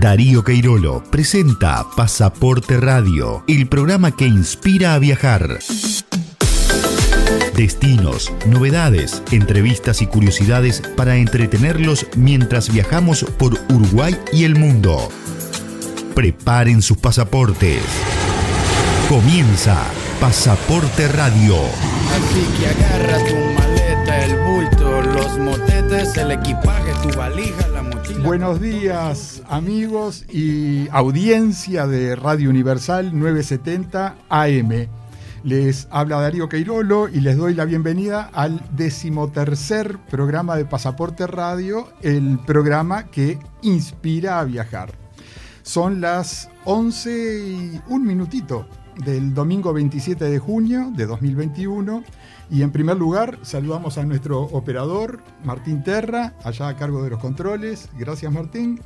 Darío Queirolo presenta Pasaporte Radio, el programa que inspira a viajar. Destinos, novedades, entrevistas y curiosidades para entretenerlos mientras viajamos por Uruguay y el mundo. Preparen sus pasaportes. Comienza Pasaporte Radio. Así que agarra tu maleta, el bulto, los motetes, el equipaje, tu valija, la mochila. Buenos días amigos y audiencia de Radio Universal 970 AM. Les habla Darío Queirolo y les doy la bienvenida al decimotercer programa de Pasaporte Radio, el programa que inspira a viajar. Son las 11 y un minutito del domingo 27 de junio de 2021. Y en primer lugar, saludamos a nuestro operador, Martín Terra, allá a cargo de los controles. Gracias, Martín.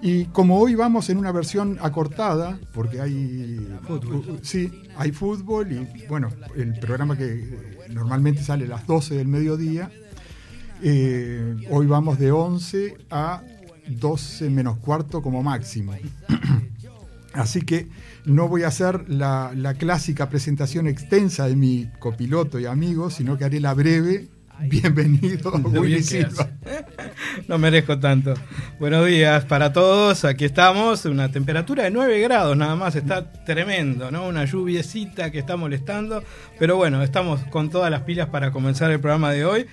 Y como hoy vamos en una versión acortada, porque hay fútbol, sí, hay fútbol y bueno, el programa que normalmente sale a las 12 del mediodía, eh, hoy vamos de 11 a 12 menos cuarto como máximo. Así que no voy a hacer la, la, clásica presentación extensa de mi copiloto y amigo, sino que haré la breve. Bienvenido, Willy Silva. No merezco tanto. Buenos días para todos. Aquí estamos. Una temperatura de 9 grados nada más. Está tremendo, ¿no? Una lluviecita que está molestando. Pero bueno, estamos con todas las pilas para comenzar el programa de hoy.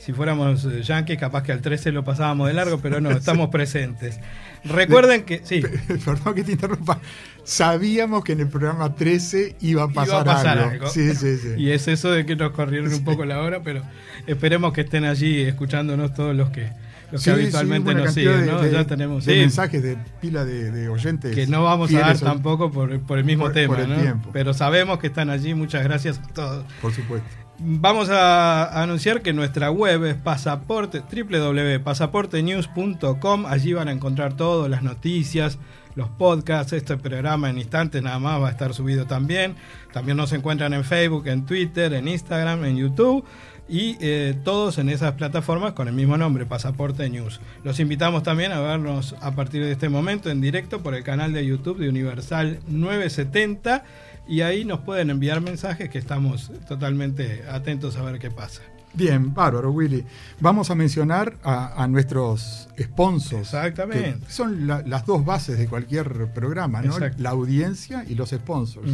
Si fuéramos yankees, capaz que al 13 lo pasábamos de largo, pero no, estamos presentes. Recuerden que. Sí. Perdón que te interrumpa. Sabíamos que en el programa 13 iba a pasar, iba a pasar algo. algo. Sí, sí, sí. Y es eso de que nos corrieron un poco la hora, pero esperemos que estén allí escuchándonos todos los que, los Sí, que habitualmente sí, nos siguen. ¿no? de- ya tenemos. de mensajes de pila de, de oyentes. que no vamos a dar tampoco por, por el mismo por- tema, por el ¿no? tiempo. Pero sabemos que están allí. Muchas gracias a todos. Por supuesto. Vamos a anunciar que nuestra web es pasaporte, www.pasaportenews.com. Allí van a encontrar todo, las noticias, los podcasts. Este programa en instantes nada más va a estar subido también. También nos encuentran en Facebook, en Twitter, en Instagram, en YouTube. Y eh, todos en esas plataformas con el mismo nombre, Pasaporte News. Los invitamos también a vernos a partir de este momento en directo por el canal de YouTube de Universal 970 y ahí nos pueden enviar mensajes que estamos totalmente atentos a ver qué pasa. Bien, bárbaro, Willy. Vamos a mencionar a, a nuestros sponsors. Exactamente. que son la- las dos bases de cualquier programa, ¿no? Exacto. La audiencia y los sponsors.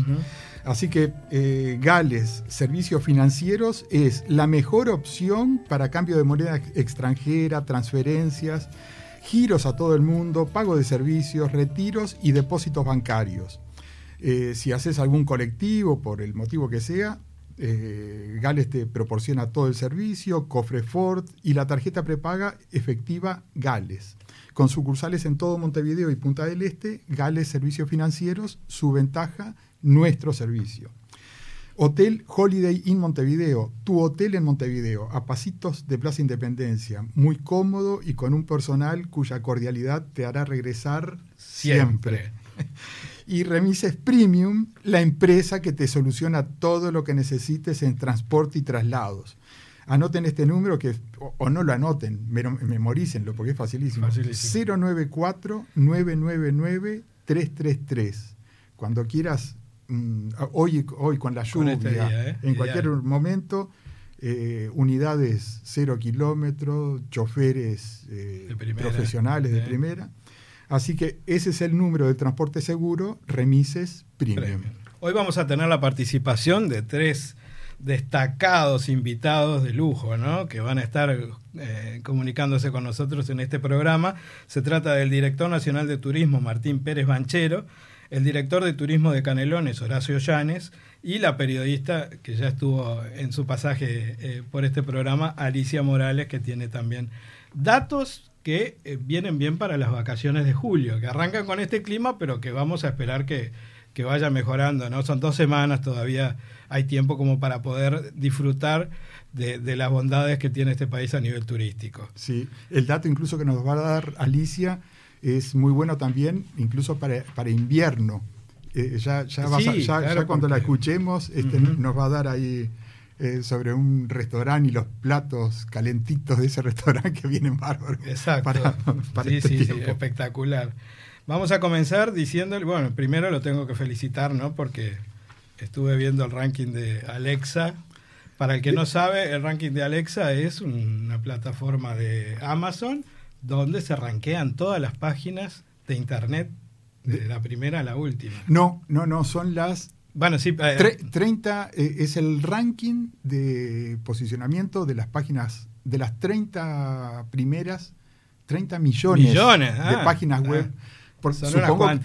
Así que eh, Gales Servicios Financieros es la mejor opción para cambio de moneda ex- extranjera, transferencias, giros a todo el mundo, pago de servicios, retiros y depósitos bancarios. Eh, si haces algún colectivo, por el motivo que sea, eh, Gales te proporciona todo el servicio, cofre Ford y la tarjeta prepaga efectiva Gales. Con sucursales en todo Montevideo y Punta del Este, Gales Servicios Financieros, su ventaja, nuestro servicio. Hotel Holiday Inn Montevideo, tu hotel en Montevideo, a pasitos de Plaza Independencia, muy cómodo y con un personal cuya cordialidad te hará regresar siempre. Y Remises Premium, la empresa que te soluciona todo lo que necesites en transporte y traslados. Anoten este número que, o, o no lo anoten, memorícenlo porque es facilísimo. Facilísimo. 094-999-333. Cuando quieras, mm, hoy, hoy con la Con lluvia, este día, ¿eh? en cualquier momento, eh, unidades cero kilómetros, choferes eh, De primera, profesionales de primera. Así que ese es el número de transporte seguro, Remises Premium. Hoy vamos a tener la participación de tres destacados invitados de lujo, ¿no? Que van a estar eh, comunicándose con nosotros en este programa. Se trata del director nacional de turismo, Martín Pérez Banchero, el director de turismo de Canelones, Horacio Llanes, y la periodista que ya estuvo en su pasaje eh, por este programa, Alicia Morales, que tiene también datos que eh, vienen bien para las vacaciones de julio, que arrancan con este clima, pero que vamos a esperar que, que vaya mejorando, ¿no? Son dos semanas, todavía hay tiempo como para poder disfrutar de, de, las bondades que tiene este país a nivel turístico. Sí, el dato incluso que nos va a dar Alicia es muy bueno también, incluso para, para invierno. Eh, ya ya, vas a, Sí, ya, claro, ya cuando la escuchemos este, nos va a dar ahí eh, sobre un restaurante y los platos calentitos de ese restaurante que vienen bárbaros. Exacto. Para, para sí, este sí, sí, tiempo. espectacular. Vamos a comenzar diciéndole, bueno, primero lo tengo que felicitar, ¿no? Porque estuve viendo el ranking de Alexa. Para el que no sabe, el ranking de Alexa es una plataforma de Amazon donde se rankean todas las páginas de internet, De- la primera a la última. No, no, no, son las Bueno, sí, eh, tre- 30, eh, es el ranking de posicionamiento de las páginas, de las 30 primeras, 30 millones, Millones, de ah, páginas ah. web. Por-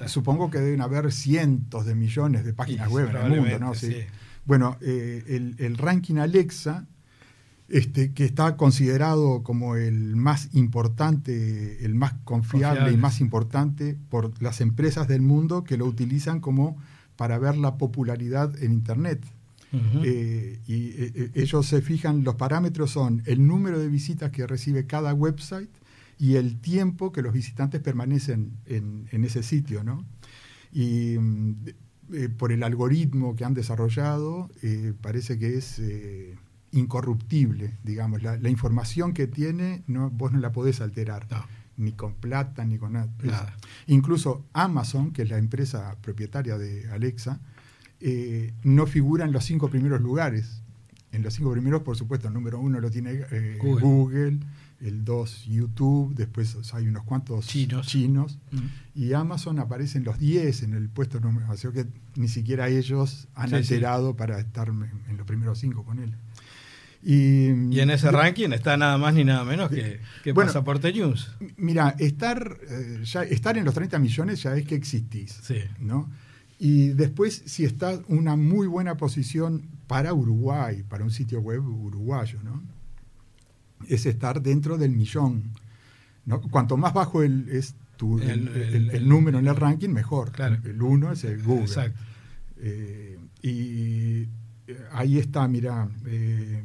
supongo, que deben haber cientos de millones de páginas web en el mundo, ¿no? Sí. sí. Bueno, eh, el, el ranking Alexa, este, que está considerado como el más importante, el más confiable, Confiable. y más importante por las empresas del mundo que lo utilizan como para ver la popularidad en Internet. Eh, y eh, eh, ellos se fijan, los parámetros son el número de visitas que recibe cada website y el tiempo que los visitantes permanecen en, en ese sitio, ¿no? Y mm, eh, por el algoritmo que han desarrollado, eh, parece que es eh, incorruptible, digamos. La, la información que tiene, no, vos no la podés alterar, No. Ni con plata, ni con nada. Incluso Amazon, que es la empresa propietaria de Alexa, eh, no figura en los cinco primeros lugares. En los cinco primeros, por supuesto, el número uno lo tiene eh, Google. Google. el dos YouTube, después hay unos cuantos Chinos. chinos Mm. y Amazon aparece en los 10 en el puesto número, o sea que ni siquiera ellos han Sí, sí. alterado para estar en los primeros cinco con él. Y, Y en ese ranking está nada más ni nada menos que, que Bueno, Pasaporte News. Mira, estar, eh, ya, estar en los 30 millones ya es que existís. Sí. ¿no? Y después, si está una muy buena posición para Uruguay, para un sitio web uruguayo, ¿no? es estar dentro del millón. ¿no? Cuanto más bajo el, es tu, el, número en el ranking, mejor. Claro. El uno es el Google. Exacto. Eh, y eh, ahí está, mira, eh,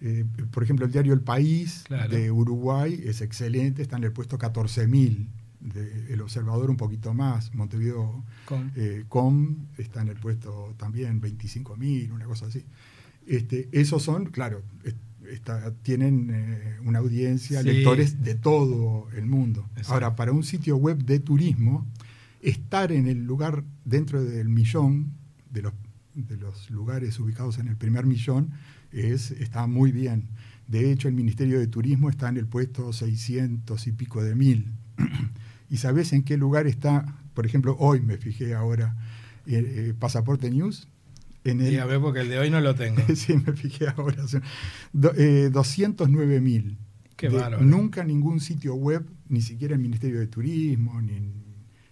eh, por ejemplo, el diario El País Claro. de Uruguay es excelente, está en el puesto 14.000, de El Observador un poquito más, Montevideo Con- eh, Com está en el puesto también 25.000, una cosa así. Este, esos son, claro, es- está- tienen eh, una audiencia, Sí. lectores de todo el mundo. Exacto. Ahora, para un sitio web de turismo, estar en el lugar dentro del millón, de los, de los lugares ubicados en el primer millón, es, está muy bien. De hecho, el Ministerio de Turismo está en el puesto 600 y pico de mil. ¿Y sabés en qué lugar está? Por ejemplo, hoy me fijé ahora, eh, eh, Pasaporte News. En el, Dígame porque el de hoy no lo tengo. sí, me fijé ahora. o sea, do- eh, 209 mil. Qué De-. Nunca ningún sitio web, ni siquiera el Ministerio de Turismo, ni,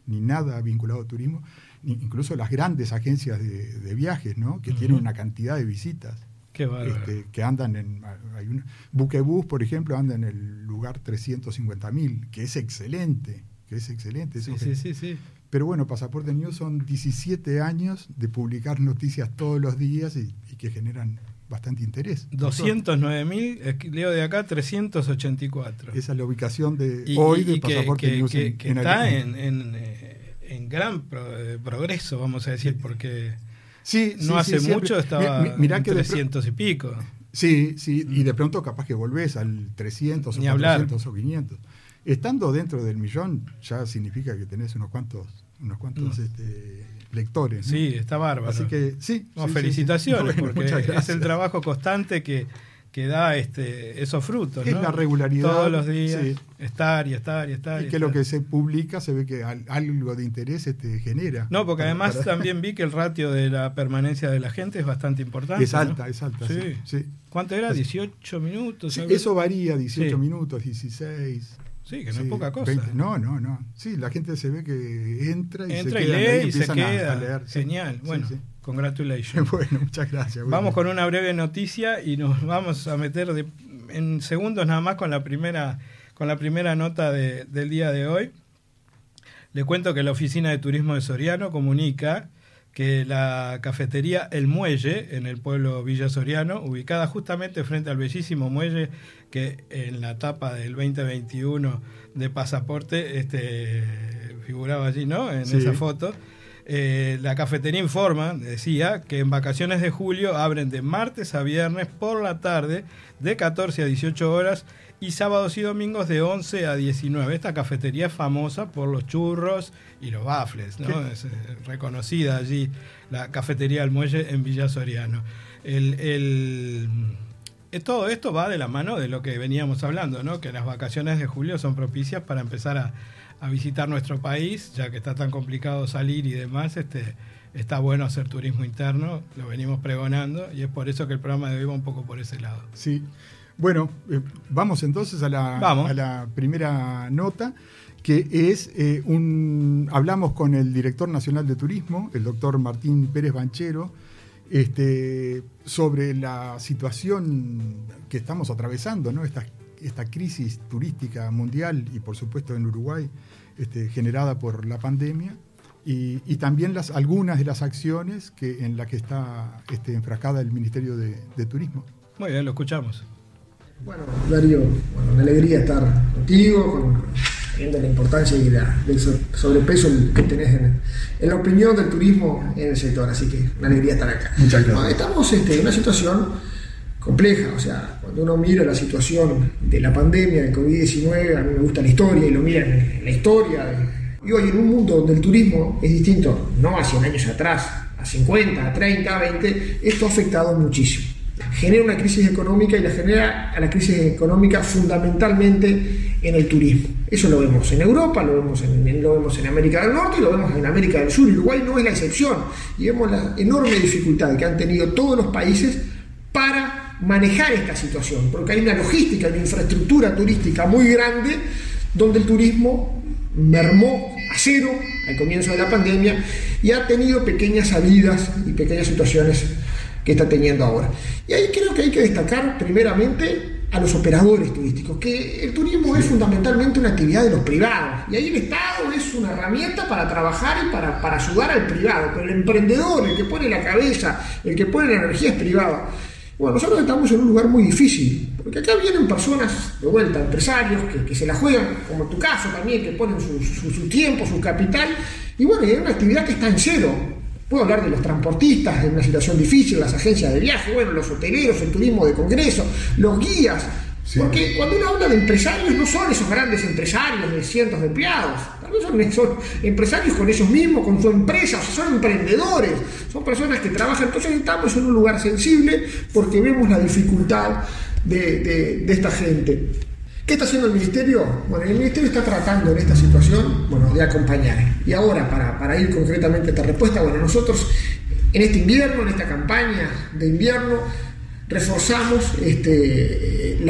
ni nada vinculado a turismo, incluso las grandes agencias de, de viajes, ¿no? que tienen una cantidad de visitas. Qué este, que andan en. Hay una, Buquebus, por ejemplo, anda en el lugar 350 mil, que es excelente. Que es excelente. sí, sí, sí, sí. Pero bueno, Pasaporte News son 17 años de publicar noticias todos los días y, y que generan bastante interés. 209.000, leo de acá 384. Esa es la ubicación de Y- hoy y- de Pasaporte que- News que- en, que en está en, eh, en gran pro- eh, progreso, vamos a decir, porque Sí, sí, no hace sí, mucho estaba Mi- mirá en que de pro- 300 y pico. Sí, sí, y de pronto capaz que volvés al 300 o Ni hablar. 400 o 500. Estando dentro del millón ya significa que tenés unos cuantos, unos cuantos Mm. este, lectores. ¿no? Sí, está bárbaro. Así que sí. No, sí, felicitaciones, sí. Bueno, porque es el trabajo constante que, que da este, esos frutos. Es ¿no? la regularidad, Todos los días, sí. estar y estar y estar. Y y que lo que se publica se ve que al- algo de interés este, genera. No, porque además para- también vi que el ratio de la permanencia de la gente es bastante importante. Es ¿no? alta, es alta. Sí. Sí. ¿Cuánto era? Así- ¿18 minutos? Sí, eso varía, 18 Sí. minutos, 16. Sí, que no es poca cosa. 20. No, no, no. Sí, la gente se ve que entra y Entra se y queda ahí, lee y se queda. a leer. Genial. Bueno. Congratulations. Bueno, muchas gracias. Vamos con una breve noticia y nos vamos a meter de- en segundos nada más con la primera con la primera nota del día de hoy. Le cuento que la Oficina de Turismo de Soriano comunica que la cafetería El Muelle, en el pueblo Villa Soriano, ubicada justamente frente al bellísimo muelle que en la etapa del 2021 de pasaporte este, figuraba allí, ¿no? En esa foto. Eh, la cafetería informa, decía, que en vacaciones de julio abren de martes a viernes por la tarde de 14 a 18 horas y sábados y domingos de 11 a 19. Esta cafetería es famosa por los churros y los bafles, ¿no? Es eh, reconocida allí la cafetería del muelle en Villa Soriano. El, el, todo esto va de la mano de lo que veníamos hablando, ¿no? Que las vacaciones de julio son propicias para empezar a a visitar nuestro país, ya que está tan complicado salir y demás, este, está bueno hacer turismo interno, lo venimos pregonando y es por eso que el programa de hoy va un poco por ese lado. Sí. Bueno, eh, vamos entonces a la, a la primera nota, que es eh, un. Hablamos con el director nacional de turismo, el doctor Martín Pérez Banchero, este, sobre la situación que estamos atravesando, ¿no? Esta, esta crisis turística mundial y por supuesto en Uruguay este, generada por la pandemia y, también las, algunas de las acciones que, en las que está este, enfrascada el Ministerio de, Turismo. Muy bien, lo escuchamos. Bueno, Darío, bueno, una alegría estar contigo, con, viendo la importancia y del sobrepeso que tenés en, la opinión del turismo en el sector, así que una alegría estar acá. Muchas gracias. estamos este, en una situación compleja. O sea, cuando uno mira la situación de la pandemia del COVID-19, a mí me gusta la historia y lo miran en la historia. Y hoy en un mundo donde el turismo es distinto, no hace años atrás, a 50, a 30, a 20, esto ha afectado muchísimo. Genera una crisis económica y la genera a la crisis económica fundamentalmente en el turismo. Eso lo vemos en Europa, lo vemos en, lo vemos en América del Norte y lo vemos en América del Sur. Uruguay no es la excepción. Y vemos la enorme dificultad que han tenido todos los países para manejar esta situación, porque hay una logística, una infraestructura turística muy grande donde el turismo mermó a cero al comienzo de la pandemia y ha tenido pequeñas salidas y pequeñas situaciones que está teniendo ahora. Y ahí creo que hay que destacar primeramente a los operadores turísticos, que el turismo es fundamentalmente una actividad de los privados, y ahí el Estado es una herramienta para trabajar y para, para ayudar al privado, pero el emprendedor, el que pone la cabeza, el que pone la energía es privado. Bueno, nosotros estamos en un lugar muy difícil, porque acá vienen personas, de vuelta, empresarios, que, se la juegan, como en tu caso también, que ponen su, tiempo, su capital, y bueno, hay una actividad que está en cero. Puedo hablar de los transportistas en una situación difícil, las agencias de viaje, bueno, los hoteleros, el turismo de congreso, los guías, porque cuando uno habla de empresarios, no son esos grandes empresarios de cientos de empleados, tal vez son, empresarios con ellos mismos, con su empresa, son emprendedores, son personas que trabajan. Entonces estamos en un lugar sensible porque vemos la dificultad de, esta gente. ¿Qué está haciendo el Ministerio? Bueno, el Ministerio está tratando en esta situación bueno, de acompañar. Y ahora, para, para ir concretamente a esta respuesta, bueno, nosotros en este invierno, en esta campaña de invierno, reforzamos este,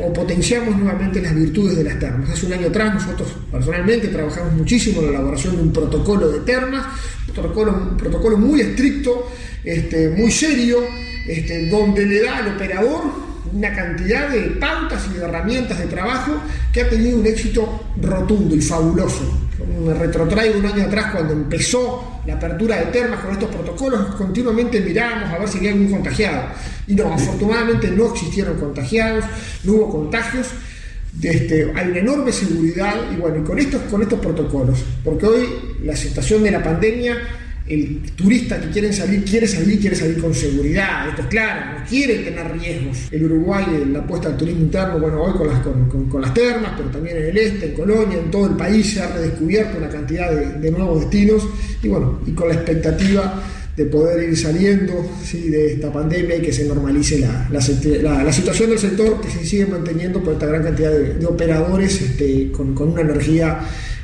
o potenciamos nuevamente las virtudes de las termas. Hace un año atrás nosotros personalmente trabajamos muchísimo en la elaboración de un protocolo de termas, un protocolo, protocolo muy estricto, este, muy serio, este, donde le da al operador una cantidad de pautas y de herramientas de trabajo que ha tenido un éxito rotundo y fabuloso. Me retrotraigo un año atrás cuando empezó la apertura de termas con estos protocolos, continuamente mirábamos a ver si había algún contagiado. Y no, afortunadamente no existieron contagiados, no hubo contagios. Este, hay una enorme seguridad y bueno, y con estos, con estos protocolos, porque hoy la situación de la pandemia el turista que quiere salir, quiere salir, quiere salir con seguridad, esto es claro, no quiere tener riesgos. El Uruguay, la apuesta al turismo interno, bueno, hoy con las, con, las termas, pero también en el este, en Colonia, en todo el país se ha redescubierto una cantidad de, nuevos destinos y bueno, y con la expectativa de poder ir saliendo de esta pandemia y que se normalice la, la, situación del sector que se sigue manteniendo por esta gran cantidad de, operadores este, con, con una energía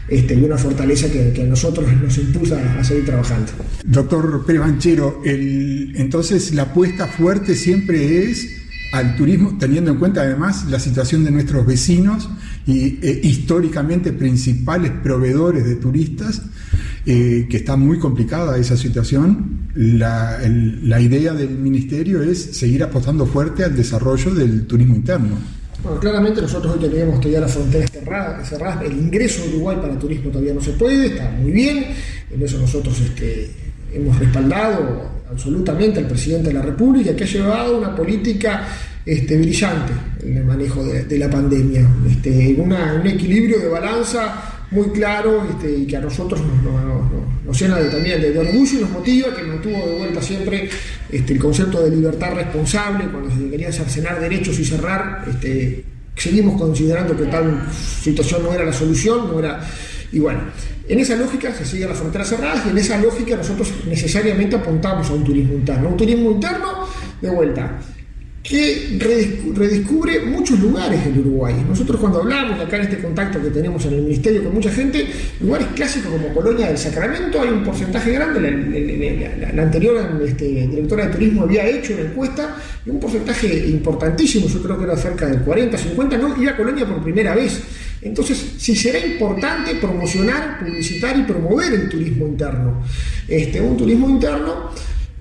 este, una fortaleza que, a nosotros nos impulsa a seguir trabajando. Doctor Pérez Banchero, entonces la apuesta fuerte siempre es al turismo, teniendo en cuenta además la situación de nuestros vecinos y eh, históricamente principales proveedores de turistas, eh, que está muy complicada esa situación. La idea del ministerio es seguir apostando fuerte al desarrollo del turismo interno. Bueno, claramente nosotros hoy tenemos todavía las fronteras cerradas, el ingreso a Uruguay para turismo todavía no se puede, está muy bien, en eso nosotros este, hemos respaldado absolutamente al presidente de la República que ha llevado una política este, brillante en el manejo de, la pandemia, este, un equilibrio de balanza muy claro este, y que a nosotros nos, llena de, también de, orgullo y nos motiva, que mantuvo de vuelta siempre este, el concepto de libertad responsable cuando se quería cercenar derechos y cerrar. Este, seguimos considerando que tal situación no era la solución, no era. Y bueno, en esa lógica se siguen las fronteras cerradas y en esa lógica nosotros necesariamente apuntamos a un turismo interno. Un turismo interno, de vuelta, que redescubre muchos lugares del Uruguay. Nosotros cuando hablamos, acá en este contacto que tenemos en el Ministerio con mucha gente, lugares clásicos como Colonia del Sacramento, hay un porcentaje grande, la, anterior este, directora de turismo había hecho una encuesta, y un porcentaje importantísimo, yo creo que era cerca del 40, 50, no iba a Colonia por primera vez. Entonces, si será importante promocionar, publicitar y promover el turismo interno. Este, un turismo interno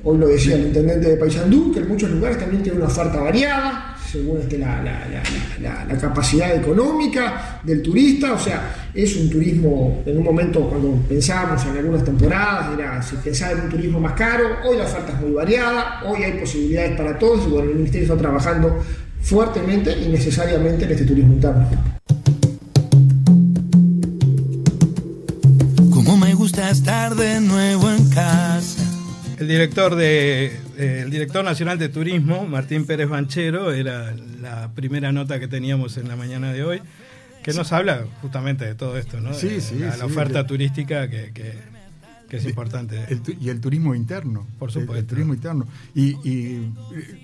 Hoy lo decía el intendente de Paysandú, que en muchos lugares también tiene una oferta variada, según este, la, capacidad económica del turista. O sea, es un turismo, en un momento cuando pensábamos en algunas temporadas, era, se pensaba en un turismo más caro, hoy la oferta es muy variada, hoy hay posibilidades para todos y bueno, el Ministerio está trabajando fuertemente y necesariamente en este turismo interno. Como me gusta estar de nuevo en casa el director, de, eh, el director nacional de turismo, Martín Pérez Banchero, era la primera nota que teníamos en la mañana de hoy, que nos habla justamente de todo esto, ¿no? Sí, sí. La, oferta turística que, es importante. y el turismo interno. Por supuesto. El, turismo interno. Y, y,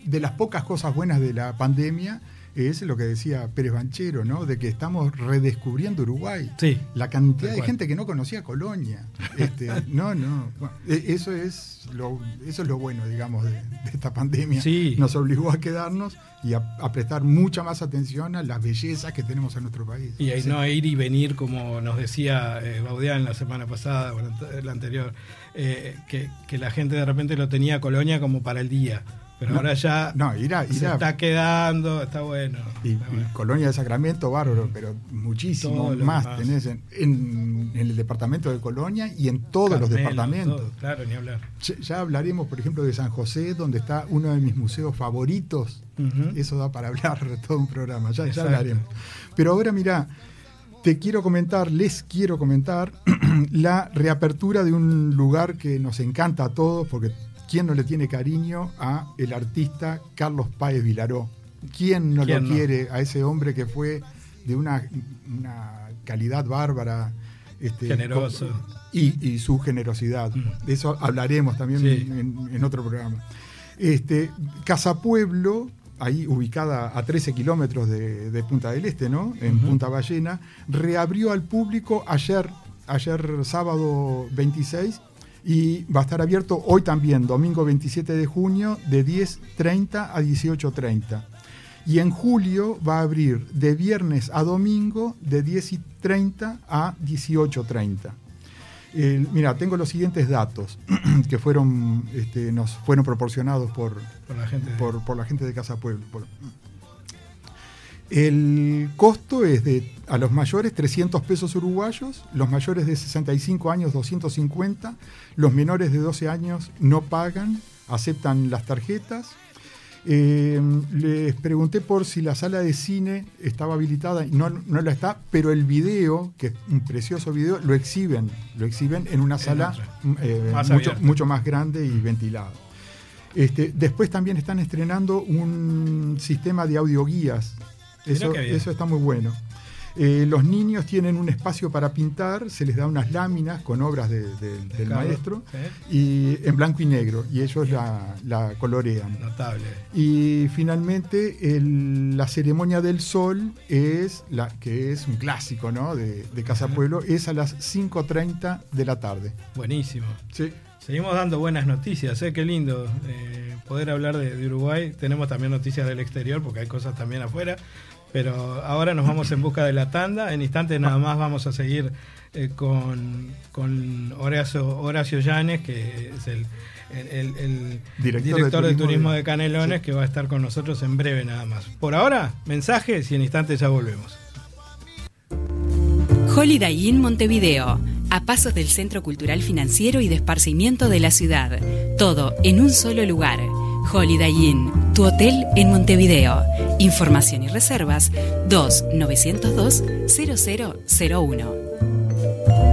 de las pocas cosas buenas de la pandemia es lo que decía Pérez Banchero, ¿no? De que estamos redescubriendo Uruguay. Sí. La cantidad de gente que no conocía Colonia. Este, no, no. E, eso es lo, eso es lo bueno, digamos, de, esta pandemia. Sí. Nos obligó a quedarnos y a, prestar mucha más atención a las bellezas que tenemos en nuestro país. Y no a ir y venir, como nos decía eh, Baudián la semana pasada, o la anterior, eh, que, que la gente de repente lo tenía Colonia como para el día pero ahora ya no, se está quedando, está bueno. Y, Colonia de Sacramento, bárbaro, pero muchísimo más, tenés en, el departamento de Colonia y en todos los departamentos. claro, ni hablar. Ya, hablaremos, por ejemplo, de San José, donde está uno de mis museos favoritos. Eso da para hablar todo un programa, ya, ya hablaremos. Pero ahora mira, te quiero comentar, les quiero comentar la reapertura de un lugar que nos encanta a todos, porque ¿Quién no le tiene cariño a el artista Carlos Páez Vilaró? ¿Quién no lo quiere a ese hombre que fue de una, calidad bárbara? Este, Generoso. Y, su generosidad. Mm. De eso hablaremos también en, otro programa. Este, Casa Pueblo, ahí ubicada a 13 kilómetros de, Punta del Este, ¿no? En Punta Ballena, reabrió al público ayer, ayer sábado 26 y va a estar abierto hoy también, domingo 27 de junio, de 10.30 a 18.30. Y en julio va a abrir de viernes a domingo de 10.30 a 18.30. mira, tengo los siguientes datos que fueron, este, nos fueron proporcionados por, la, gente de... por, la gente de Casa Pueblo. El costo es de a los mayores 300 pesos uruguayos, los mayores de 65 años 250, los menores de 12 años no pagan, aceptan las tarjetas. Eh, les pregunté por si la sala de cine estaba habilitada y no, no la está, pero el video, que es un precioso video, lo exhiben, lo exhiben en una sala eh, mucho, más grande y ventilada. Este, después también están estrenando un sistema de audioguías eso, eso está muy bueno. Eh, los niños tienen un espacio para pintar, se les da unas láminas con obras del maestro y en blanco y negro y ellos la, colorean. Notable. Y finalmente la ceremonia del sol es la que es un clásico ¿no? de, Casa Pueblo, es a las 5.30 de la tarde. Buenísimo. Sí. Seguimos dando buenas noticias, ¿eh? qué lindo eh, poder hablar de, Uruguay. Tenemos también noticias del exterior porque hay cosas también afuera. Pero ahora nos vamos en busca de la tanda. En instantes nada más vamos a seguir eh, con, Horacio, Horacio Llanes, que es el, el director, de, turismo de, Canelones, que va a estar con nosotros en breve nada más. Por ahora, mensajes y en instantes ya volvemos. Holiday Inn Montevideo, a pasos del Centro Cultural Financiero y de Esparcimiento de la ciudad. Todo en un solo lugar. Holiday Inn, tu hotel en Montevideo. Información y reservas 2 902 0001.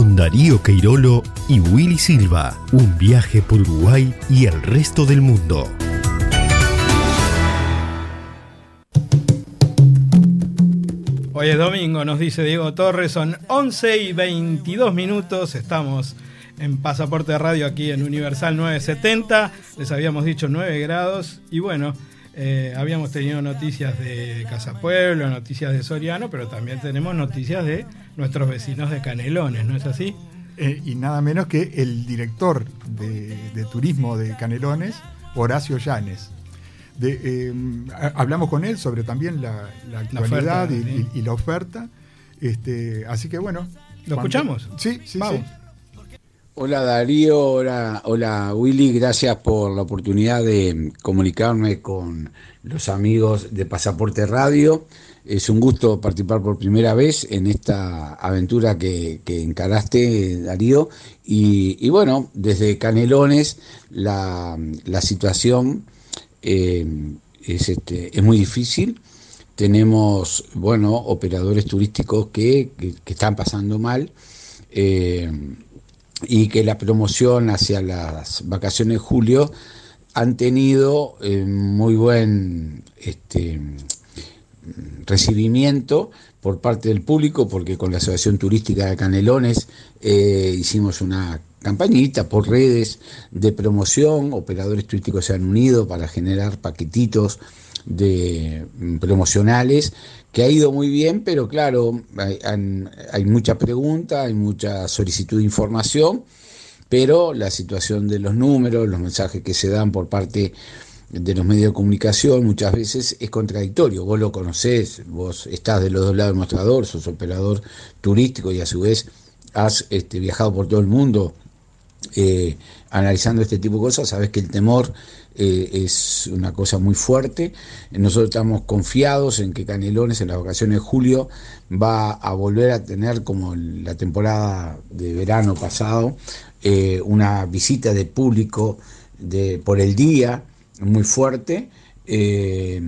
con Darío Queirolo y Willy Silva. Un viaje por Uruguay y el resto del mundo. Hoy es domingo, nos dice Diego Torres, son 11 y 22 minutos, estamos en Pasaporte Radio aquí en Universal 970, les habíamos dicho 9 grados y bueno, eh, habíamos tenido noticias de Casa Pueblo, noticias de Soriano, pero también tenemos noticias de nuestros vecinos de Canelones, ¿no es así? Eh, y nada menos que el director de, turismo de Canelones, Horacio Llanes. Eh, hablamos con él sobre también la, actualidad y, la oferta. Este, así que bueno. ¿Lo escuchamos? Sí, sí, sí. Hola Darío, hola, hola Willy, gracias por la oportunidad de comunicarme con los amigos de Pasaporte Radio. Es un gusto participar por primera vez en esta aventura que, encaraste, Darío. Y, bueno, desde Canelones la, situación eh, es, este, es muy difícil. Tenemos, bueno, operadores turísticos que, están pasando mal. Eh, y que la promoción hacia las vacaciones de julio han tenido eh, muy buen este, recibimiento por parte del público, porque con la Asociación Turística de Canelones eh, hicimos una campañita por redes de promoción, operadores turísticos se han unido para generar paquetitos de mm, promocionales que ha ido muy bien, pero claro, hay, mucha pregunta, hay mucha solicitud de información, pero la situación de los números, los mensajes que se dan por parte de los medios de comunicación muchas veces es contradictorio. Vos lo conocés, vos estás de los dos lados del mostrador, sos operador turístico y a su vez has este, viajado por todo el mundo eh, analizando este tipo de cosas, sabes que el temor eh, es una cosa muy fuerte. Nosotros estamos confiados en que Canelones en las vacaciones de julio va a volver a tener, como la temporada de verano pasado, eh, una visita de público de, por el día muy fuerte. Eh,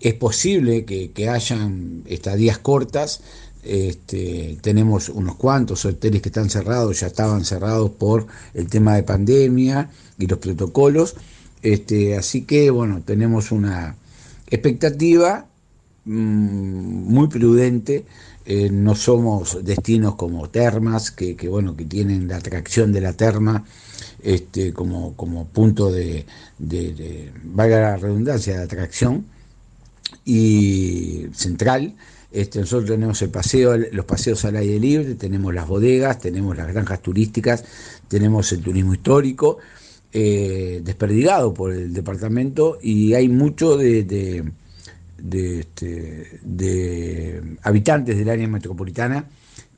es posible que, que hayan estadías cortas. Este, tenemos unos cuantos hoteles que están cerrados, ya estaban cerrados por el tema de pandemia y los protocolos. Este, así que, bueno, tenemos una expectativa mm, muy prudente. Eh, no somos destinos como termas, que, bueno, que tienen la atracción de la terma este, como, como punto de, de, valga la redundancia, de atracción y central. Este, nosotros tenemos los paseos al aire libre, tenemos las bodegas, tenemos las granjas turísticas, tenemos el turismo histórico, eh, desperdigado por el departamento y hay mucho de, de, este, habitantes del área metropolitana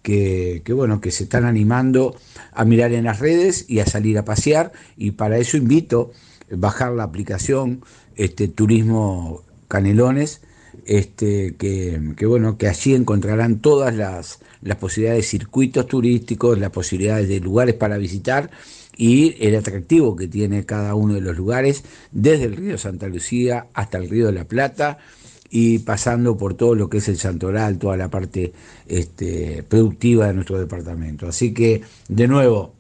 que, bueno, que se están animando a mirar en las redes y a salir a pasear. Y para eso invito a bajar la aplicación este, Turismo Canelones este, que, que, bueno, que allí encontrarán todas las, las posibilidades de circuitos turísticos, las posibilidades de lugares para visitar y el atractivo que tiene cada uno de los lugares, desde el río Santa Lucía hasta el río de la Plata y pasando por todo lo que es el Santoral, toda la parte este, productiva de nuestro departamento. Así que, de nuevo,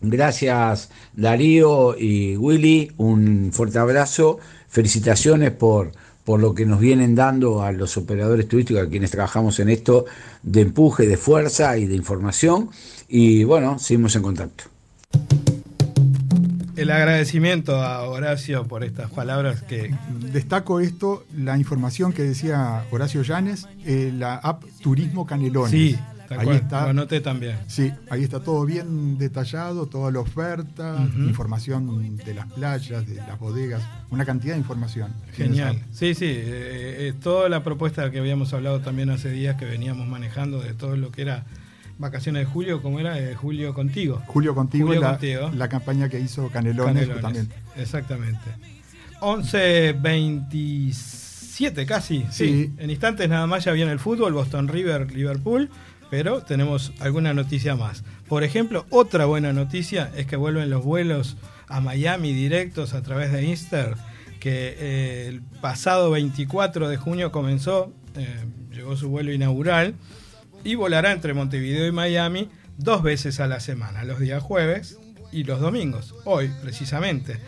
gracias Darío y Willy, un fuerte abrazo, felicitaciones por, por lo que nos vienen dando a los operadores turísticos, a quienes trabajamos en esto, de empuje, de fuerza y de información. Y bueno, seguimos en contacto el agradecimiento a Horacio por estas palabras que... Destaco esto, la información que decía Horacio Llanes, eh, la app Turismo Canelones. Sí, ahí está. Lo anoté también. Sí, ahí está todo bien detallado, toda la oferta, información de las playas, de las bodegas, una cantidad de información. Genial. Sí, sí, eh, eh, toda la propuesta que habíamos hablado también hace días que veníamos manejando de todo lo que era Vacaciones de Julio, ¿cómo era? Eh, Julio Contigo. Julio Contigo, la, la, campaña que hizo Canelones, justamente. Exactamente. 11.27 casi. Sí. En instantes nada más ya viene el fútbol, Boston River, Liverpool, pero tenemos alguna noticia más. Por ejemplo, otra buena noticia es que vuelven los vuelos a Miami directos a través de Inster, que eh, el pasado 24 de junio comenzó, eh, llegó su vuelo inaugural y volará entre Montevideo y Miami dos veces a la semana, los días jueves y los domingos, hoy precisamente.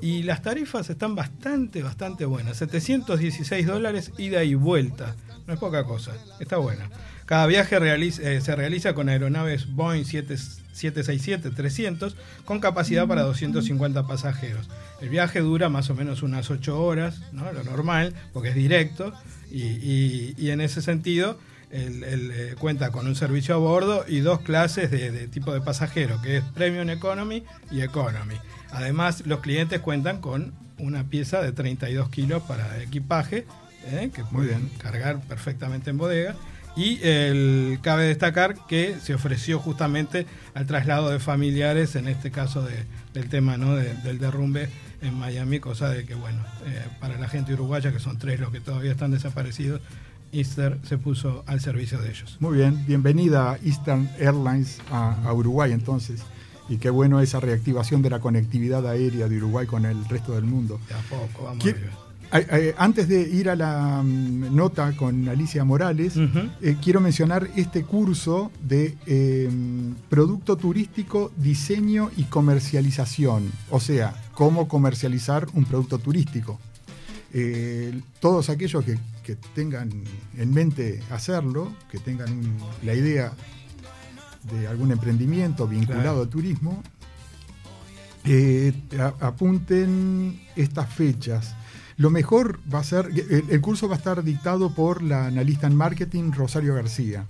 Y las tarifas están bastante, bastante buenas. 716 dólares ida y vuelta. No es poca cosa, está buena. Cada viaje eh, se realiza con aeronaves Boeing 767-300 con capacidad para 250 pasajeros. El viaje dura más o menos unas 8 horas, ¿no? lo normal, porque es directo. y en ese sentido, él, eh, cuenta con un servicio a bordo y dos clases de, tipo de pasajero, que es Premium Economy y Economy. Además, los clientes cuentan con una pieza de 32 kilos para equipaje, eh, que pueden cargar perfectamente en bodega. Y el, cabe destacar que se ofreció justamente al traslado de familiares, en este caso del tema ¿no? del derrumbe en Miami, cosa de que, bueno, eh, para la gente uruguaya, que son tres los que todavía están desaparecidos, Easter se puso al servicio de ellos. Muy bien, bienvenida Eastern Airlines a, Uruguay entonces. Y qué bueno esa reactivación de la conectividad aérea de Uruguay con el resto del mundo. De a poco, vamos Antes de ir a la mm, nota con Alicia Morales, eh, quiero mencionar este curso de em, producto turístico, diseño y comercialización. O sea, cómo comercializar un producto turístico. Eh, todos aquellos que que tengan en mente hacerlo, que tengan la idea de algún emprendimiento vinculado al turismo, eh, apunten estas fechas. Lo mejor va a ser, el, curso va a estar dictado por la analista en marketing Rosario García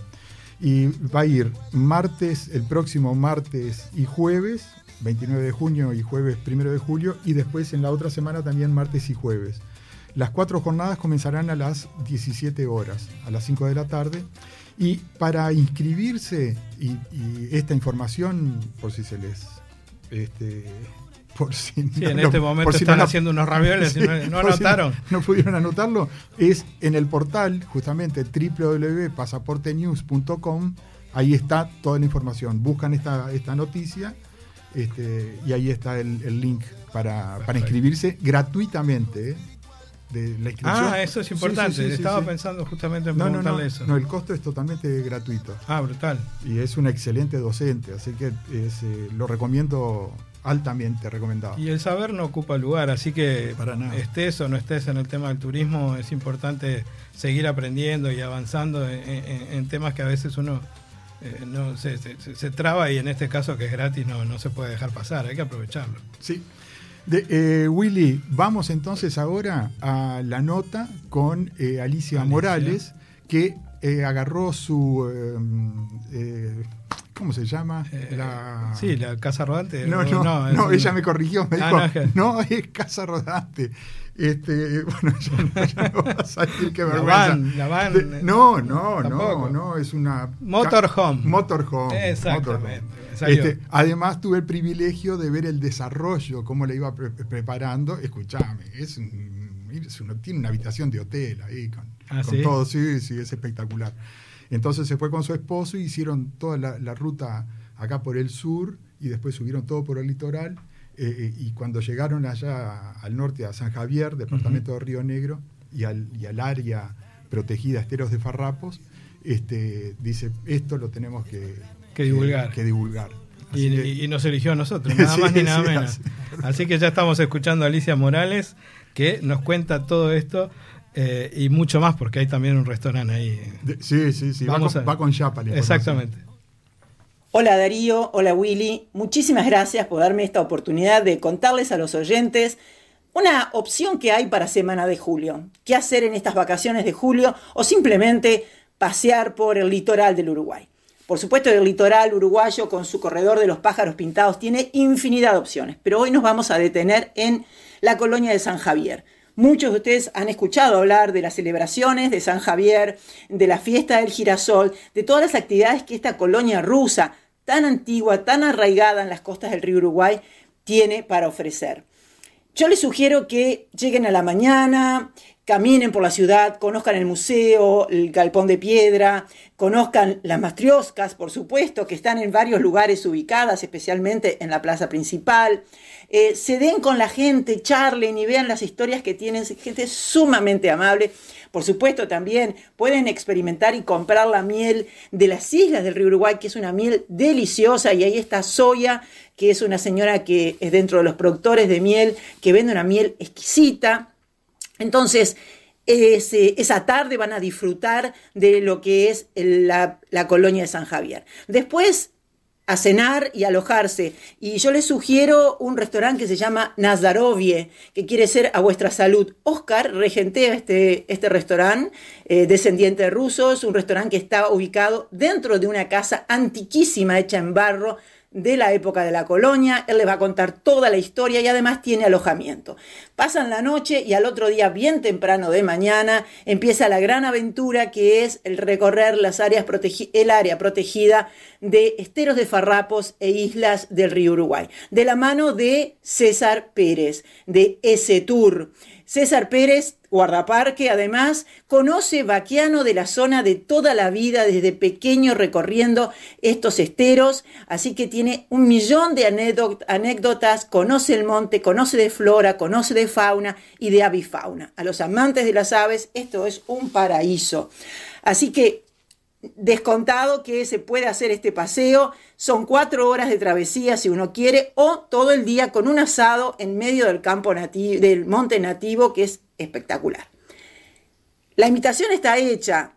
y va a ir martes, el próximo martes y jueves, 29 de junio y jueves 1 de julio, y después en la otra semana también martes y jueves. Las cuatro jornadas comenzarán a las 17 horas, a las 5 de la tarde. Y para inscribirse, y, esta información, por si se les. Este, por si sí, en este momento están haciendo unos ravioles y no, anotaron. no, pudieron anotarlo. Es en el portal, justamente, www.pasaportenews.com. Ahí está toda la información. Buscan esta, esta noticia este, y ahí está el, link para, para, inscribirse gratuitamente. ¿eh? De la inscripción. Ah, eso es importante. Estaba pensando justamente en preguntarle eso. No, el costo es totalmente gratuito. Ah, brutal. Y es un excelente docente, así que eh, lo recomiendo altamente recomendado. Y el saber no ocupa lugar, así que Para nada. estés o no estés en el tema del turismo, es importante seguir aprendiendo y avanzando en, temas que a veces uno eh, no se, se, traba y en este caso que es gratis no, no se puede dejar pasar, hay que aprovecharlo. Sí, de, eh, Willy, vamos entonces ahora a la nota con eh, Alicia, Morales, que eh, agarró su... ¿Cómo se llama? La... Sí, la Casa Rodante. No, no, no, ella me corrigió, me ah, dijo, no, es Casa Rodante. Este, bueno, ya no, vas a decir qué vergüenza. La van, no, no, no, no, es una... Motorhome. Motorhome. Exactamente. Este, además tuve el privilegio de ver el desarrollo, cómo le iba preparando. Escuchame, es, tiene una habitación de hotel ahí con Ah, con ¿sí? todo, sí, sí, es espectacular. Entonces se fue con su esposo y hicieron toda la, la ruta acá por el sur y después subieron todo por el litoral. Eh, y cuando llegaron allá al norte, a San Javier, departamento de Río Negro, y al, y al área protegida Esteros de Farrapos, este, dice, esto lo tenemos que, Que divulgar. que divulgar. Y, que- y- nos eligió a nosotros, nada Sí, más ni sí, nada menos. así. Así que ya estamos escuchando a Alicia Morales, que nos cuenta todo esto eh, y mucho más, porque hay también un restaurante ahí. sí, sí, sí, va Vamos con, a- va con Yapa. Exactamente. Hola Darío, hola Willy, muchísimas gracias por darme esta oportunidad de contarles a los oyentes una opción que hay para semana de julio. ¿Qué hacer en estas vacaciones de julio o simplemente pasear por el litoral del Uruguay? Por supuesto, el litoral uruguayo con su corredor de los pájaros pintados tiene infinidad de opciones, pero hoy nos vamos a detener en la colonia de San Javier. Muchos de ustedes han escuchado hablar de las celebraciones de San Javier, de la fiesta del girasol, de todas las actividades que esta colonia rusa, tan antigua, tan arraigada en las costas del río Uruguay, tiene para ofrecer. Yo les sugiero que lleguen a la mañana, caminen por la ciudad, conozcan el museo, el galpón de piedra, conozcan las matrioscas, por supuesto, que están en varios lugares ubicadas, especialmente en la plaza principal. Eh, se den con la gente, charlen y vean las historias que tienen, gente sumamente amable. Por supuesto, también pueden experimentar y comprar la miel de las islas del río Uruguay, que es una miel deliciosa, y ahí está Soya, que es una señora que es dentro de los productores de miel, que vende una miel exquisita. Entonces, esa tarde van a disfrutar de lo que es la colonia de San Javier. Después, a cenar y alojarse. Y yo les sugiero un restaurante que se llama Nazarovie, que quiere ser a vuestra salud. Oscar regentea este, este restaurante, eh, descendiente de rusos, un restaurante que está ubicado dentro de una casa antiquísima hecha en barro de la época de la colonia. Él les va a contar toda la historia y además tiene alojamiento. Pasan la noche y al otro día, bien temprano de mañana, empieza la gran aventura que es el recorrer las áreas el área protegida de esteros de farrapos e islas del río Uruguay, de la mano de César Pérez, de ese tour. César Pérez, guardaparque, además, conoce Baquiano de la zona de toda la vida, desde pequeño recorriendo estos esteros, así que tiene un millón de anécdot- anécdotas, conoce el monte, conoce de flora, conoce de fauna y de avifauna. A los amantes de las aves, esto es un paraíso. Así que descontado que se puede hacer este paseo. Son cuatro horas de travesía si uno quiere, o todo el día con un asado en medio del campo nativo, del monte nativo, que es espectacular. La invitación está hecha.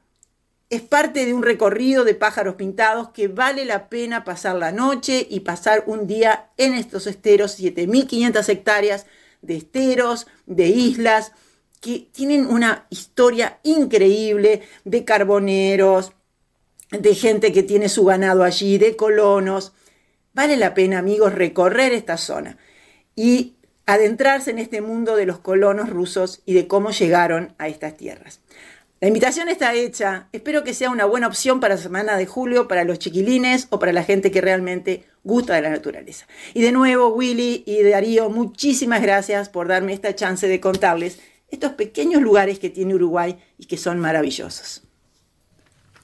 Es parte de un recorrido de pájaros pintados que vale la pena pasar la noche y pasar un día en estos esteros, 7.500 hectáreas de esteros, de islas, que tienen una historia increíble de carboneros, de gente que tiene su ganado allí, de colonos. Vale la pena, amigos, recorrer esta zona y adentrarse en este mundo de los colonos rusos y de cómo llegaron a estas tierras. La invitación está hecha. Espero que sea una buena opción para la semana de julio, para los chiquilines o para la gente que realmente gusta de la naturaleza. Y de nuevo, Willy y Darío, muchísimas gracias por darme esta chance de contarles estos pequeños lugares que tiene Uruguay y que son maravillosos.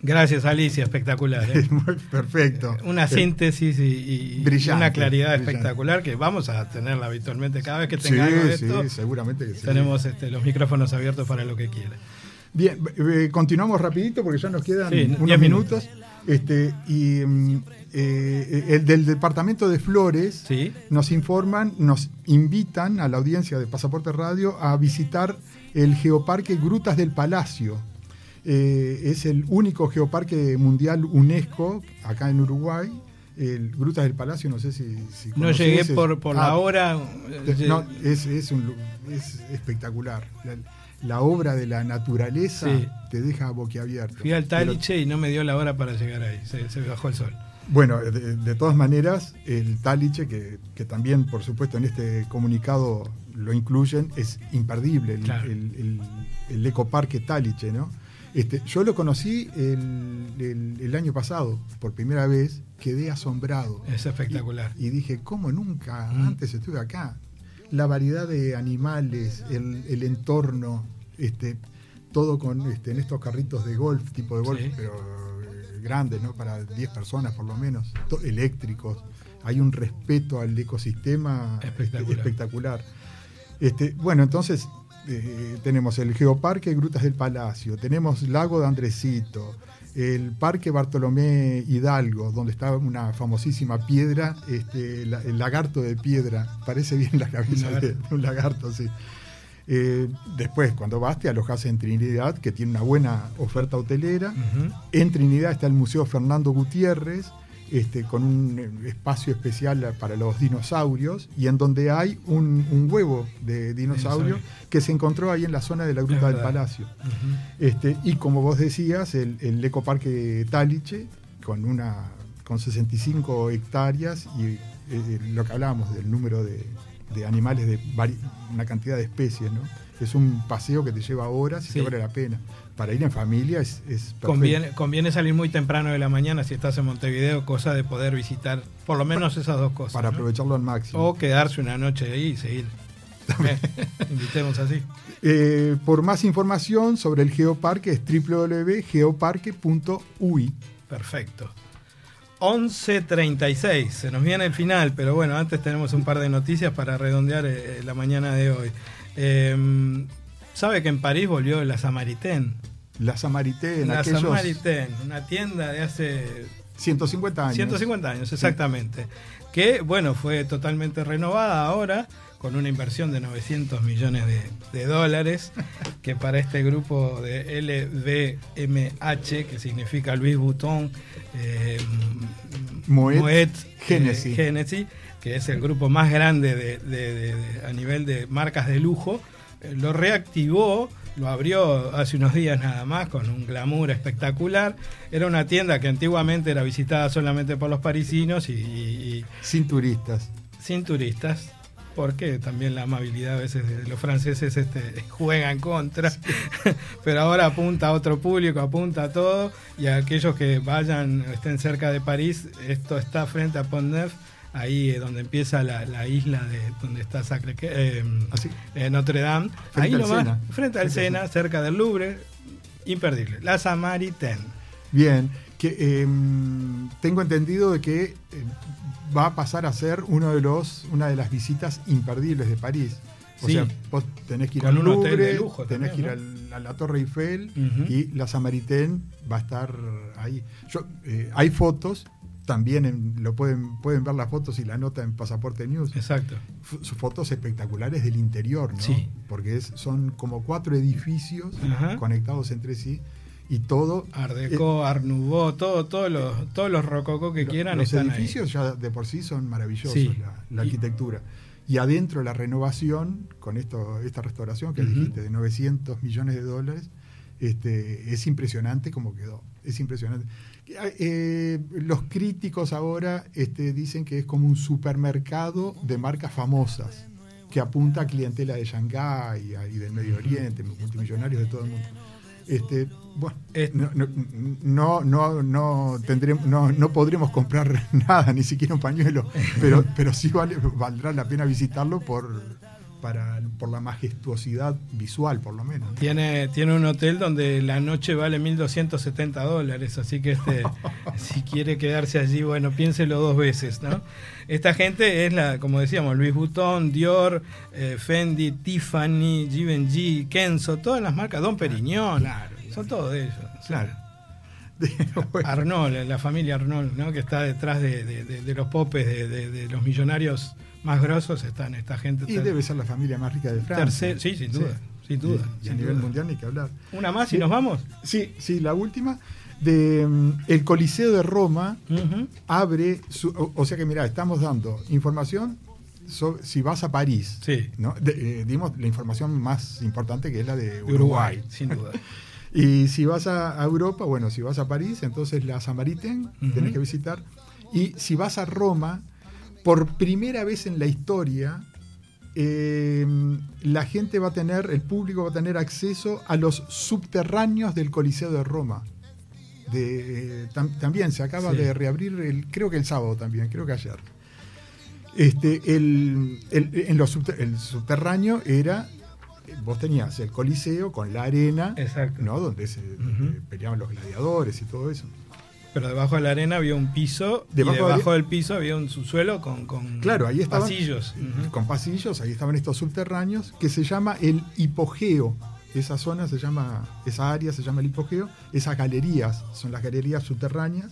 Gracias, Alicia, espectacular. ¿eh? Perfecto. Una síntesis y, y Brillante, una claridad brillante. espectacular que vamos a tenerla habitualmente. Cada vez que Sí, tenga algo de sí, esto, seguramente que sí. tenemos este, los micrófonos abiertos para lo que quiera. Bien, eh, continuamos rapidito porque ya nos quedan Sí, unos minutos. Este, y mm, eh, el del departamento de Flores Sí. nos informan, nos invitan a la audiencia de Pasaporte Radio a visitar el Geoparque Grutas del Palacio. Eh, es el único geoparque mundial UNESCO acá en Uruguay. El Grutas del Palacio, no sé si. si No llegué por, por Ah, la hora. te- eh, no, es, es un lu- es espectacular. La, la obra de la naturaleza Sí. te deja boquiabierto. Fui al Pero- Taliche y no me dio la hora para llegar ahí. Se, se bajó el sol. bueno, de, de todas maneras, el Taliche, que, que también, por supuesto, en este comunicado lo incluyen, es imperdible, el, Claro. el- el- el ecoparque Taliche, ¿no? Este, yo lo conocí el, el- el año pasado, por primera vez, quedé asombrado. Es espectacular. Y, y dije, ¿cómo nunca Mm. antes estuve acá? La variedad de animales, el, el entorno, este, todo con este, en estos carritos de golf, tipo de golf, Sí. pero eh, grandes, ¿no? Para 10 personas por lo menos, eléctricos. Hay un respeto al ecosistema este, Espectacular. espectacular. Este, bueno, entonces eh, tenemos el Geoparque Grutas del Palacio, tenemos Lago de Andresito, el Parque Bartolomé Hidalgo, donde está una famosísima piedra, este, la- el lagarto de piedra, parece bien la cabeza Un de un lagarto, sí. Eh, después, cuando vas, te alojas en Trinidad, que tiene una buena oferta hotelera. En Trinidad está el Museo Fernando Gutiérrez, este, con un eh, espacio especial para los dinosaurios, y en donde hay un, un huevo de dinosaurio Dinosaurio. que se encontró ahí en la zona de la Gruta del. Palacio. Este, y como vos decías, el, el ecoparque Taliche, con, una, con 65 hectáreas, y eh, lo que hablábamos del número de, de animales, de una cantidad de especies, ¿no? Es un paseo que te lleva horas y Sí. te vale la pena. Para ir en familia es, es perfecto. Conviene, conviene salir muy temprano de la mañana si estás en Montevideo, cosa de poder visitar por lo menos esas dos cosas. para ¿no? aprovecharlo al máximo. O quedarse una noche ahí y seguir. Eh, invitemos así. Eh, por más información sobre el geoparque es www.geoparque.ui. Perfecto. 11.36, se nos viene el final, pero bueno, antes tenemos un par de noticias para redondear eh, la mañana de hoy. Eh, ¿Sabe que en París volvió la Samaritaine? La Samarité en La aquellos una tienda de hace 150 años. 150 años, exactamente. Que, bueno, fue totalmente renovada ahora con una inversión de 900 millones de, de dólares, que para este grupo de LVMH, que significa Louis Vuitton, eh, Moet, Genesis. Genesis. que es el grupo más grande de- de- de- de- a nivel de marcas de lujo, eh, lo reactivó, lo abrió hace unos días nada más con un glamour espectacular. Era una tienda que antiguamente era visitada solamente por los parisinos y, y- y Sin turistas. sin turistas. Porque también la amabilidad a veces de los franceses este, juega en contra. Pero ahora apunta a otro público, apunta a todo. Y a aquellos que vayan, estén cerca de París, esto está frente a Pont Neuf, ahí eh, donde empieza la, la isla de donde está Sacré eh, Así. eh, Notre Dame. Frente ahí al nomás, Sena. frente al Sena, cerca del Louvre. Imperdible. La Samaritaine. Bien, que eh, tengo entendido de que eh, va a pasar a ser uno de los, una de las visitas imperdibles de París. O Sí. sea, vos tenés que ir Con al Louvre, lujo tenés también, que ir a la Torre Eiffel y la Samaritaine va a estar ahí. Yo, eh, hay fotos, también en- lo pueden, pueden ver las fotos y la nota en Pasaporte News. Exacto. Sus fotos espectaculares del interior, ¿no? Sí. Porque es, son como cuatro edificios Ajá. conectados entre sí y todo Art Deco, Art Nouveau, todo, todos los, todos los rococó que quieran los están edificios ya de por sí son maravillosos, Sí. la, arquitectura. Y adentro la renovación, con esto, esta restauración que dijiste de 900 millones de dólares, este, es impresionante como quedó. Es impresionante. Eh, los críticos ahora este, dicen que es como un supermercado de marcas famosas, que apunta a clientela de Shanghái y, del Medio Oriente, multimillonarios de todo el mundo. Este, bueno, no, no, no, no, no tendremos, no, no podremos comprar nada, ni siquiera un pañuelo, pero, pero sí vale, valdrá la pena visitarlo por, para, por la majestuosidad visual, por lo menos. Tiene, tiene un hotel donde la noche vale 1.270 dólares, así que este, si quiere quedarse allí, bueno, piénselo dos veces, ¿no? Esta gente es la, como decíamos, Louis Vuitton, Dior, eh, Fendi, Tiffany, Givenchy, Kenzo, todas las marcas, Don Perignon, son todos ellos. Claro. Arnold, la familia Arnold, ¿no? que está detrás de, de- de- de los popes, de los millonarios más grosos, están esta gente. Y debe ser la familia más rica de Francia. tercer- sí, sin duda, sin duda. Y, a nivel duda. mundial ni que hablar. Una más y nos vamos. Sí, sí, la última. De, mm, el Coliseo de Roma abre, su- o, o sea que mira, estamos dando información sobre si vas a París. Sí. ¿no? De- eh, dimos la información más importante que es la de Uruguay. Uruguay, sin duda. Y si vas a, a Europa, bueno, si vas a París, entonces la Samaritaine Ujú. tenés que visitar. Y si vas a Roma, por primera vez en la historia, eh, la gente va a tener, el público va a tener acceso a los subterráneos del Coliseo de Roma. De, eh, tam- también se acaba Sí. de reabrir, el, creo que el sábado también, creo que ayer. Este, el, el- en los subter- el subterráneo era vos tenías el Coliseo con la arena, Exacto. ¿no? Donde se Ujú. peleaban los gladiadores y todo eso. Pero debajo de la arena había un piso Debajo y de- debajo del piso había un subsuelo con, con Claro, ahí estaban. pasillos. Con pasillos, ahí estaban estos subterráneos, que se llama el hipogeo. Esa zona se llama, esa área se llama el hipogeo. Esas galerías son las galerías subterráneas.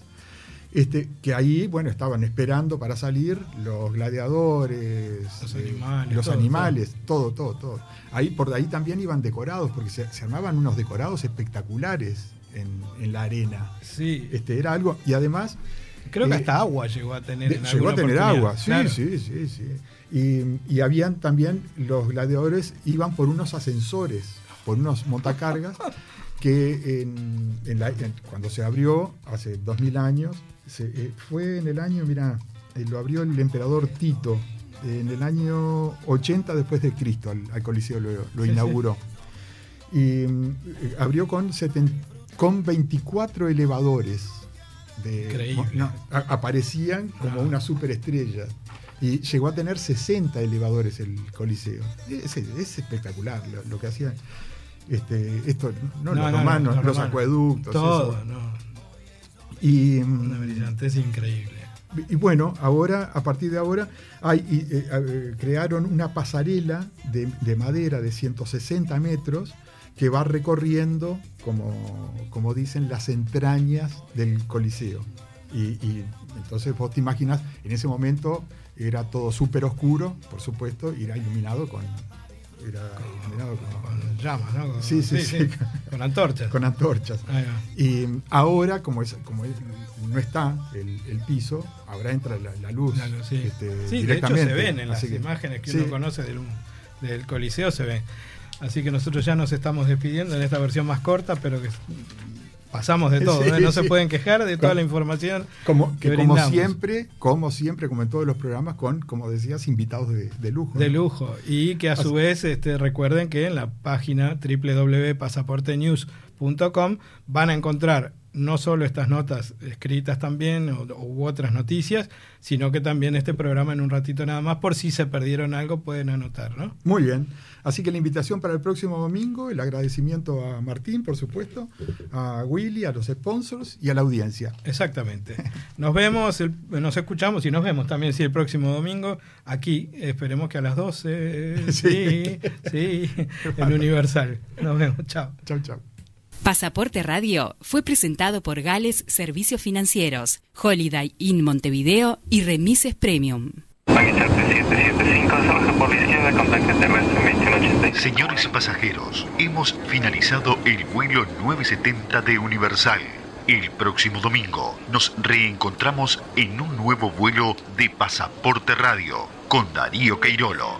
Este, que ahí, bueno, estaban esperando para salir los gladiadores, Los eh, animales, los todo, animales, todo, todo, todo. Ahí, por ahí también iban decorados, porque se, se armaban unos decorados espectaculares en, en la arena. Sí, Este, era algo, y además creo que eh, hasta agua llegó a tener. en llegó a tener agua, sí, Claro. sí, sí, sí. Y, y habían también, los gladiadores iban por unos ascensores, por unos montacargas, que en- en la- en- cuando se abrió, hace 2000 años, se- eh, fue en el año, mira, eh, lo abrió el emperador Tito, en el año 80 después de Cristo, al, al Coliseo lo, lo Sí, sí. inauguró. Y abrió con, seten- con 24 elevadores. De, Increíble. no, a- aparecían como Ah. una superestrella. Y llegó a tener 60 elevadores el Coliseo. Es, es espectacular lo, lo que hacían. Este, esto, no, No, los no, romanos, los acueductos. Todo, eso. no. Y, Una brillantez increíble. y bueno, ahora, a partir de ahora, hay, y, eh, eh, crearon una pasarela de, de madera de 160 metros que va recorriendo, como, como dicen, las entrañas del Coliseo. Y, y entonces vos te imaginas, en ese momento era todo súper oscuro, por supuesto, y era iluminado con... Era iluminado con, Con llamas, ¿no? Con- Sí, sí, sí. Con antorchas. con antorchas. Y ahora, como, es, como es- no está el, el piso, ahora entra la, la luz. Sí. este, Sí, de hecho se ven en las que- imágenes que uno conoce del, del Coliseo, se ven. Así que nosotros ya nos estamos despidiendo en esta versión más corta, pero que pasamos de todo, Sí, ¿eh? no se pueden quejar de toda la información Como, que siempre, como siempre, como en todos los programas, con, como decías, invitados de, de lujo. De ¿no? lujo. Y que a su vez este, recuerden que en la página www.pasaportenews.com van a encontrar no solo estas notas escritas también o, u otras noticias, sino que también este programa en un ratito nada más, por si se perdieron algo pueden anotar, ¿no? Muy bien. Así que la invitación para el próximo domingo, el agradecimiento a Martín, por supuesto, a Willy, a los sponsors y a la audiencia. Exactamente. Nos vemos, el- nos escuchamos y nos vemos también, sí, el próximo domingo, aquí, esperemos que a las 12, sí, sí, en Universal. Nos vemos, chao. Chau, chau. Pasaporte Radio fue presentado por Gales Servicios Financieros, Holiday Inn Montevideo y Remises Premium. Señores pasajeros, hemos finalizado el vuelo 970 de Universal. El próximo domingo nos reencontramos en un nuevo vuelo de Pasaporte Radio con Darío Queirolo.